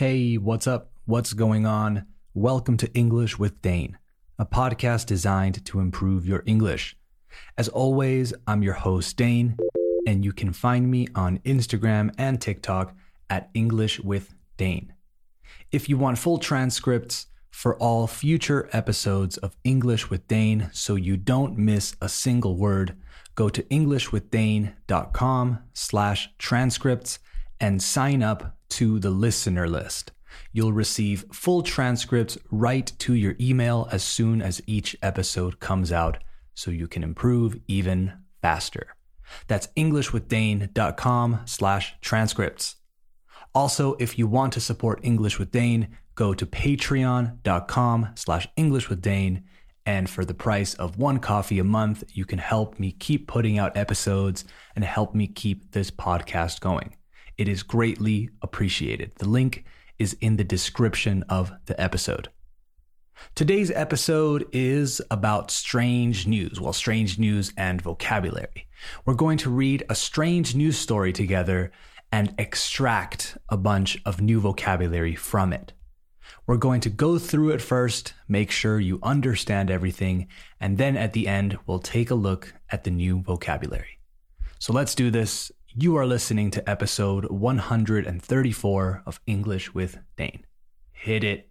Hey, what's up? What's going on? Welcome to English with Dane, a podcast designed to improve your English. As always, I'm your host, Dane, and you can find me on Instagram and TikTok at English with Dane. If you want full transcripts for all future episodes of English with Dane so you don't miss a single word, go to englishwithdane.com slash transcripts and sign up to the listener list. You'll receive full transcripts right to your email as soon as each episode comes out so you can improve even faster. That's englishwithdane.com slash transcripts. Also, if you want to support English with Dane, go to patreon.com slash English with Dane. And for the price of one coffee a month, you can help me keep putting out episodes and help me keep this podcast going. It is greatly appreciated. The link is in the description of the episode. Today's episode is about strange news, well, strange news and vocabulary. We're going to read a strange news story together and extract a bunch of new vocabulary from it. We're going to go through it first, make sure you understand everything, and then at the end, we'll take a look at the new vocabulary. So let's do this. You are listening to episode 134 of English with Dane. Hit it.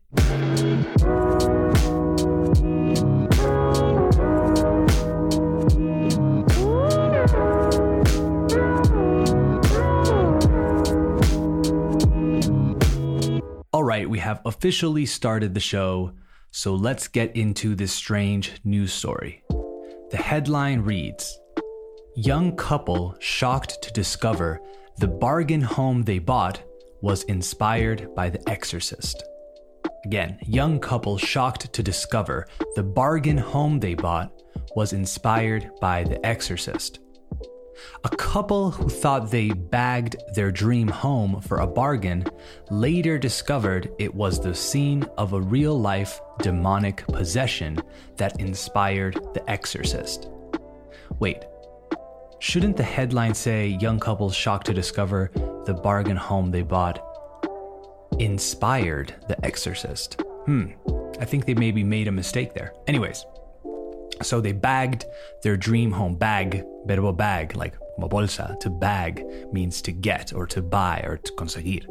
All right, we have officially started the show, so let's get into this strange news story. The headline reads Young couple shocked to discover the bargain home they bought was inspired by The Exorcist. Again, young couple shocked to discover the bargain home they bought was inspired by The Exorcist. A couple who thought they bagged their dream home for a bargain later discovered it was the scene of a real life demonic possession that inspired The Exorcist. Wait, shouldn't the headline say young couple shocked to discover the bargain home they bought inspired The Exorcist? Hmm, I think they maybe made a mistake there. Anyways, so they bagged their dream home. Bag, verbo bag, like bolsa. To bag means to get or to buy or to conseguir.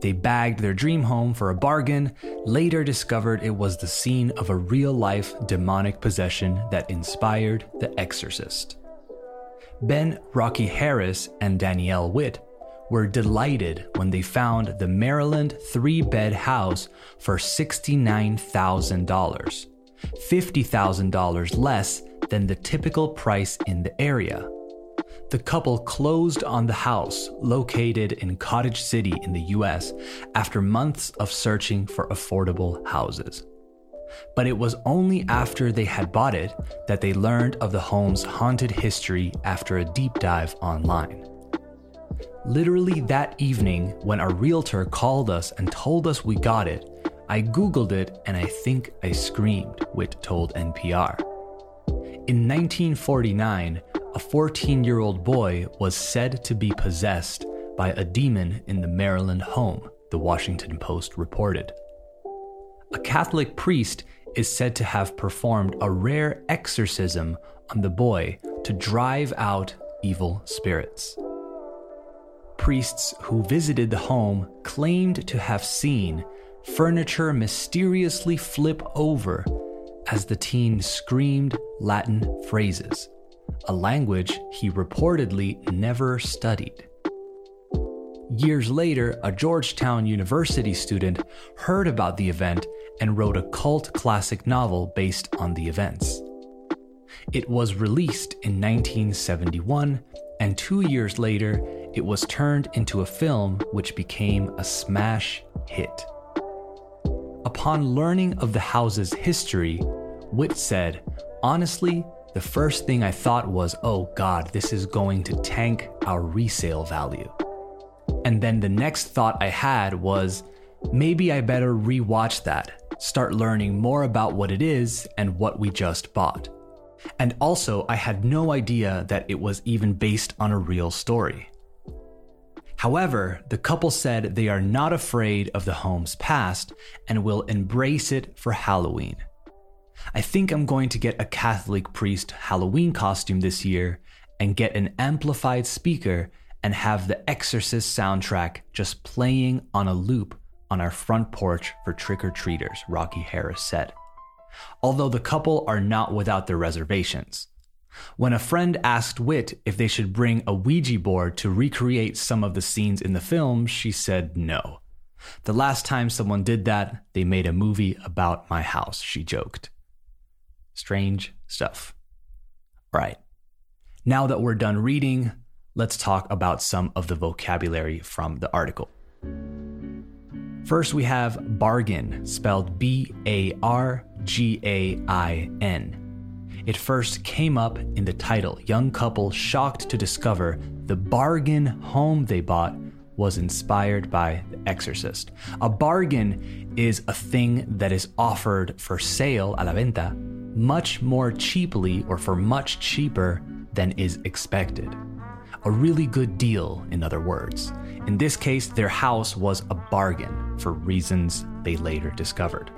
They bagged their dream home for a bargain, later discovered it was the scene of a real life demonic possession that inspired The Exorcist. Ben Rocky Harris and Danielle Witt were delighted when they found the Maryland three bed house for $69,000. $50,000 less than the typical price in the area. The couple closed on the house located in Cottage City in the US after months of searching for affordable houses. But it was only after they had bought it that they learned of the home's haunted history after a deep dive online. Literally that evening, when a realtor called us and told us we got it, I Googled it and I think I screamed, Witt told NPR. In 1949, a 14 year old boy was said to be possessed by a demon in the Maryland home, the Washington Post reported. A Catholic priest is said to have performed a rare exorcism on the boy to drive out evil spirits. Priests who visited the home claimed to have seen furniture mysteriously flip over as the teen screamed Latin phrases, a language he reportedly never studied. Years later, a Georgetown University student heard about the event and wrote a cult classic novel based on the events. It was released in 1971, and two years later, it was turned into a film which became a smash hit. Upon learning of the house's history, Witt said, Honestly, the first thing I thought was, oh god, this is going to tank our resale value. And then the next thought I had was, maybe I better rewatch that, start learning more about what it is and what we just bought. And also, I had no idea that it was even based on a real story. However, the couple said they are not afraid of the home's past and will embrace it for Halloween. I think I'm going to get a Catholic priest Halloween costume this year and get an amplified speaker and have the Exorcist soundtrack just playing on a loop on our front porch for trick or treaters, Rocky Harris said. Although the couple are not without their reservations. When a friend asked Witt if they should bring a Ouija board to recreate some of the scenes in the film, she said no. The last time someone did that, they made a movie about my house, she joked. Strange stuff. All right. Now that we're done reading, let's talk about some of the vocabulary from the article. First, we have bargain, spelled B A R G A I N. It first came up in the title Young Couple Shocked to Discover the Bargain Home They Bought was inspired by The Exorcist. A bargain is a thing that is offered for sale a la venta much more cheaply or for much cheaper than is expected. A really good deal, in other words. In this case, their house was a bargain for reasons they later discovered.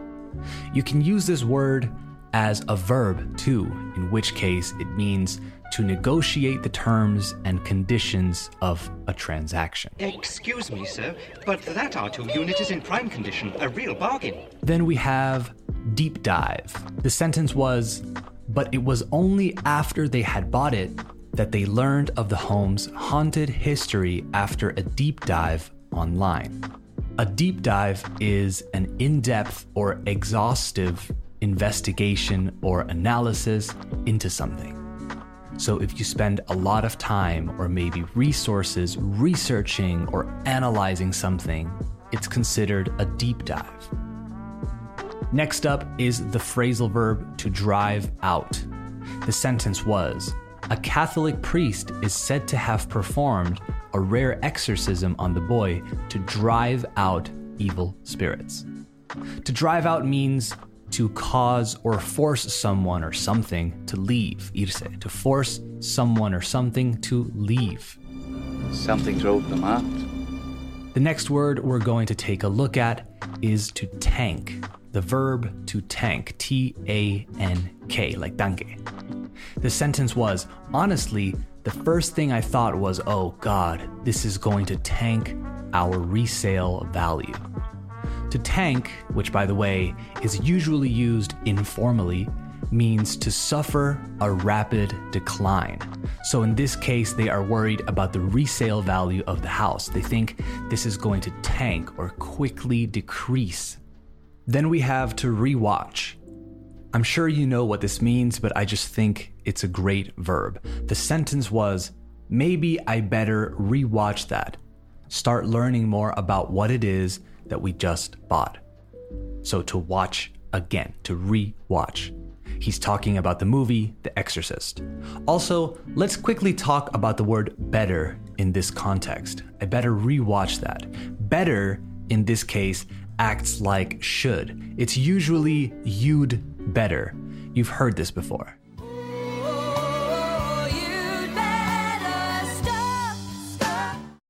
You can use this word as a verb too, in which case it means to negotiate the terms and conditions of a transaction. Excuse me, sir, but that R2 unit is in prime condition, a real bargain. Then we have deep dive. The sentence was, but it was only after they had bought it that they learned of the home's haunted history after a deep dive online. A deep dive is an in depth or exhaustive investigation or analysis into something. So, if you spend a lot of time or maybe resources researching or analyzing something, it's considered a deep dive. Next up is the phrasal verb to drive out. The sentence was A Catholic priest is said to have performed a rare exorcism on the boy to drive out evil spirits. To drive out means to cause or force someone or something to leave, irse, to force someone or something to leave. Something drove them out. The next word we're going to take a look at is to tank. The verb to tank, T A N K, like danke. The sentence was honestly, the first thing I thought was, oh God, this is going to tank our resale value. To tank, which by the way is usually used informally, means to suffer a rapid decline. So in this case, they are worried about the resale value of the house. They think this is going to tank or quickly decrease. Then we have to rewatch. I'm sure you know what this means, but I just think it's a great verb. The sentence was, maybe I better rewatch that. Start learning more about what it is that we just bought. So to watch again, to re-watch. He's talking about the movie The Exorcist. Also, let's quickly talk about the word better in this context. I better rewatch that. Better, in this case, acts like should. It's usually you'd better. You've heard this before.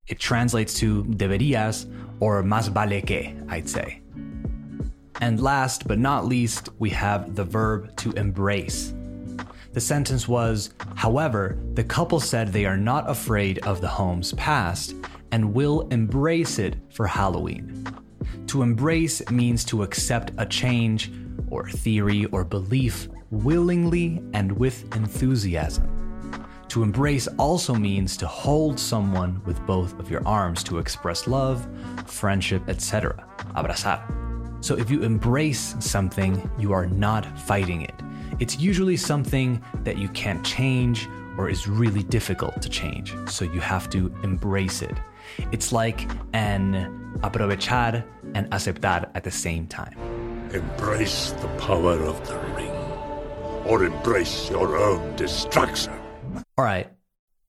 It translates to deberías or más vale que, I'd say. And last but not least, we have the verb to embrace. The sentence was, however, the couple said they are not afraid of the home's past and will embrace it for Halloween. To embrace means to accept a change or theory or belief willingly and with enthusiasm. To embrace also means to hold someone with both of your arms to express love, friendship, etc. Abrazar. So if you embrace something, you are not fighting it. It's usually something that you can't change or is really difficult to change. So you have to embrace it. It's like an aprovechar and aceptar at the same time. Embrace the power of the ring, or embrace your own destruction. All right,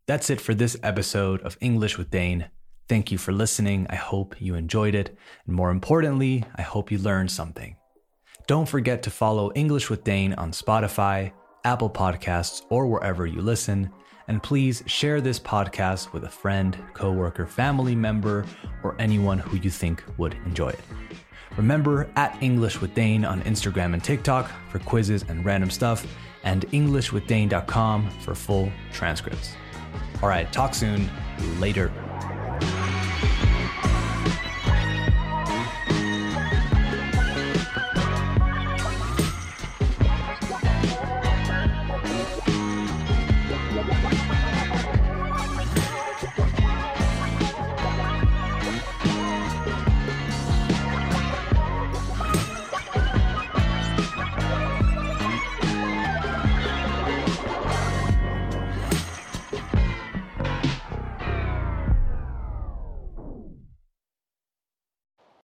that's it for this episode of English with Dane. Thank you for listening. I hope you enjoyed it. And more importantly, I hope you learned something. Don't forget to follow English with Dane on Spotify, Apple Podcasts, or wherever you listen. And please share this podcast with a friend, coworker, family member, or anyone who you think would enjoy it. Remember at English with Dane on Instagram and TikTok for quizzes and random stuff, and EnglishWithDane.com for full transcripts. All right, talk soon. Later.